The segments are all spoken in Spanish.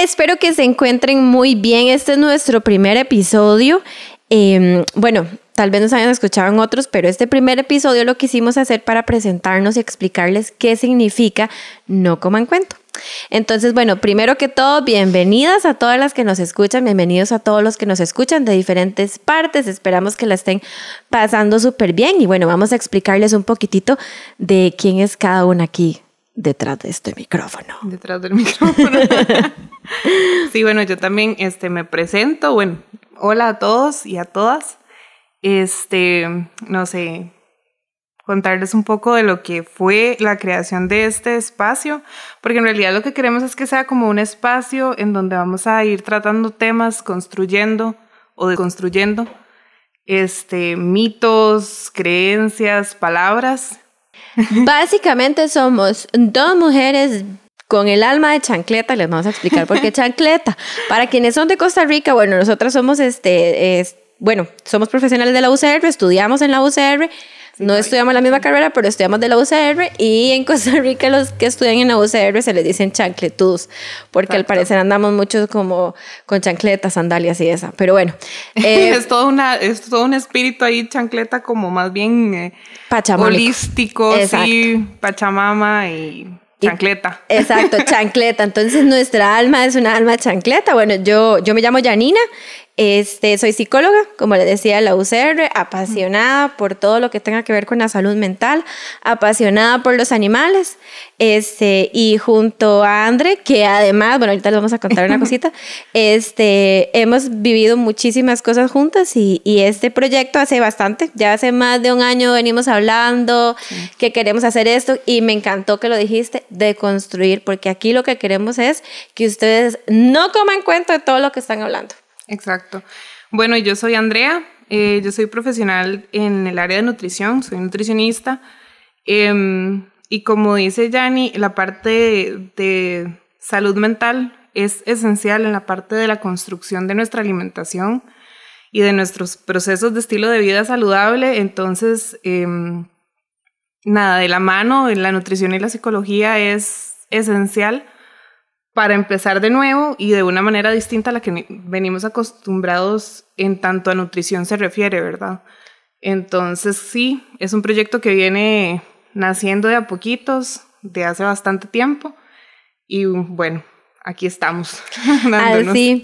Espero que se encuentren muy bien. Este es nuestro primer episodio. Em, bueno, tal vez nos hayan escuchado en otros, pero este primer episodio lo quisimos hacer para presentarnos y explicarles qué significa no coman cuento. Entonces, bueno, primero que todo, bienvenidas a todas las que nos escuchan, bienvenidos a todos los que nos escuchan de diferentes partes, esperamos que la estén pasando súper bien y bueno, vamos a explicarles un poquitito de quién es cada una aquí detrás de este micrófono. Detrás del micrófono. sí, bueno, yo también este, me presento, bueno, hola a todos y a todas. Este, no sé, contarles un poco de lo que fue la creación de este espacio, porque en realidad lo que queremos es que sea como un espacio en donde vamos a ir tratando temas, construyendo o deconstruyendo este, mitos, creencias, palabras. Básicamente somos dos mujeres con el alma de chancleta, les vamos a explicar por qué chancleta. Para quienes son de Costa Rica, bueno, nosotras somos este, bueno, somos profesionales de la UCR, estudiamos en la UCR no estudiamos la misma carrera, pero estudiamos de la UCR y en Costa Rica los que estudian en la UCR se les dicen chancletudos, porque al parecer andamos mucho como con chancletas, sandalias y esa. Pero bueno. Eh, es, todo una, es todo un espíritu ahí, chancleta, como más bien eh, holístico, sí, pachamama y Chancleta. Exacto, chancleta. Entonces nuestra alma es una alma chancleta. Bueno, yo, yo me llamo Janina, este, soy psicóloga, como le decía la UCR, apasionada por todo lo que tenga que ver con la salud mental, apasionada por los animales, este, y junto a Andre, que además, bueno, ahorita les vamos a contar una cosita, este, hemos vivido muchísimas cosas juntas y, y, este proyecto hace bastante, ya hace más de un año venimos hablando que queremos hacer esto y me encantó que lo dijiste, de construir, porque aquí lo que queremos es que ustedes no coman cuenta de todo lo que están hablando. Exacto. Bueno, yo soy Andrea, eh, yo soy profesional en el área de nutrición, soy nutricionista. Em, y como dice Yanni, la parte de, salud mental es esencial en la parte de la construcción de nuestra alimentación y de nuestros procesos de estilo de vida saludable. Entonces, em, nada, de la mano, la nutrición y la psicología es esencial para empezar de nuevo y de una manera distinta a la que venimos acostumbrados en tanto a nutrición se refiere, ¿verdad? Entonces sí, es un proyecto que viene naciendo de a poquitos, de hace bastante tiempo y bueno, aquí estamos. Así,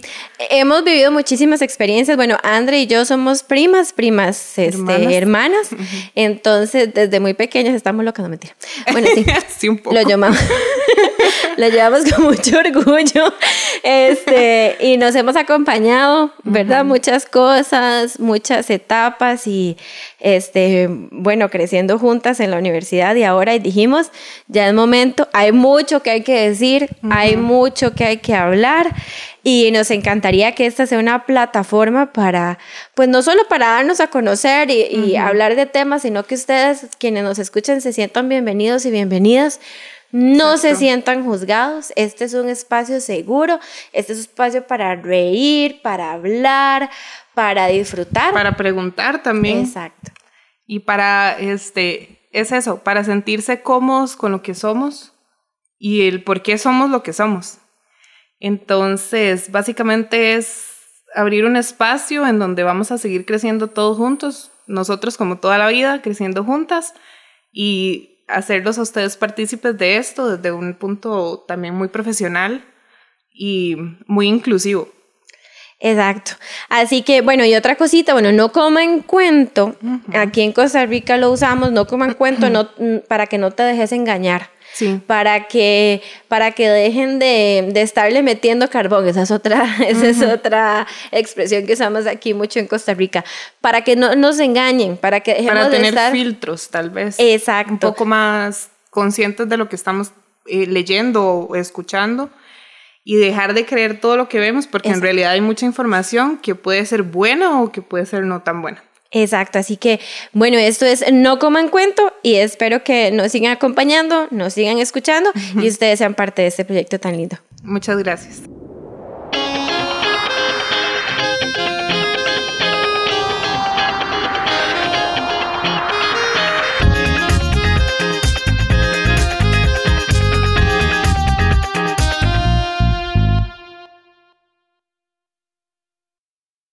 hemos vivido muchísimas experiencias. Bueno, Andre y yo somos primas, primas, este, hermanas. Entonces, desde muy pequeñas estamos locas, no mentira. Bueno, sí, sí un poco. Lo llamamos. lo llevamos con mucho orgullo. Este, y nos hemos acompañado, ¿verdad? Muchas cosas, muchas etapas y este, bueno, creciendo juntas en la universidad y ahora dijimos, ya es momento, hay mucho que hay que decir, hay mucho que hay que hablar y nos encantaría que esta sea una plataforma para, pues no solo para darnos a conocer y, hablar de temas, sino que ustedes, quienes nos escuchen, se sientan bienvenidos y bienvenidas. No se sientan juzgados, este es un espacio seguro, este es un espacio para reír, para hablar, para disfrutar. Para preguntar también. Exacto. Y para, este, es eso, para sentirse cómodos con lo que somos y el por qué somos lo que somos. Entonces, básicamente es abrir un espacio en donde vamos a seguir creciendo todos juntos, nosotros como toda la vida, creciendo juntas y hacerlos a ustedes partícipes de esto desde un punto también muy profesional y muy inclusivo. Exacto. Así que, bueno, y otra cosita, bueno, no coman cuento. Aquí en Costa Rica lo usamos, no coman cuento no, para que no te dejes engañar. Para que, para que dejen de, de, estarle metiendo carbón. Esa es otra, esa es otra expresión que usamos aquí mucho en Costa Rica. Para que no nos engañen, para que dejemos para tener de filtros, tal vez. Exacto. Un poco más conscientes de lo que estamos eh, leyendo o escuchando y dejar de creer todo lo que vemos, porque en realidad hay mucha información que puede ser buena o que puede ser no tan buena. Exacto, así que bueno, esto es No Coman Cuento y espero que nos sigan acompañando, nos sigan escuchando y ustedes sean parte de este proyecto tan lindo. Muchas gracias.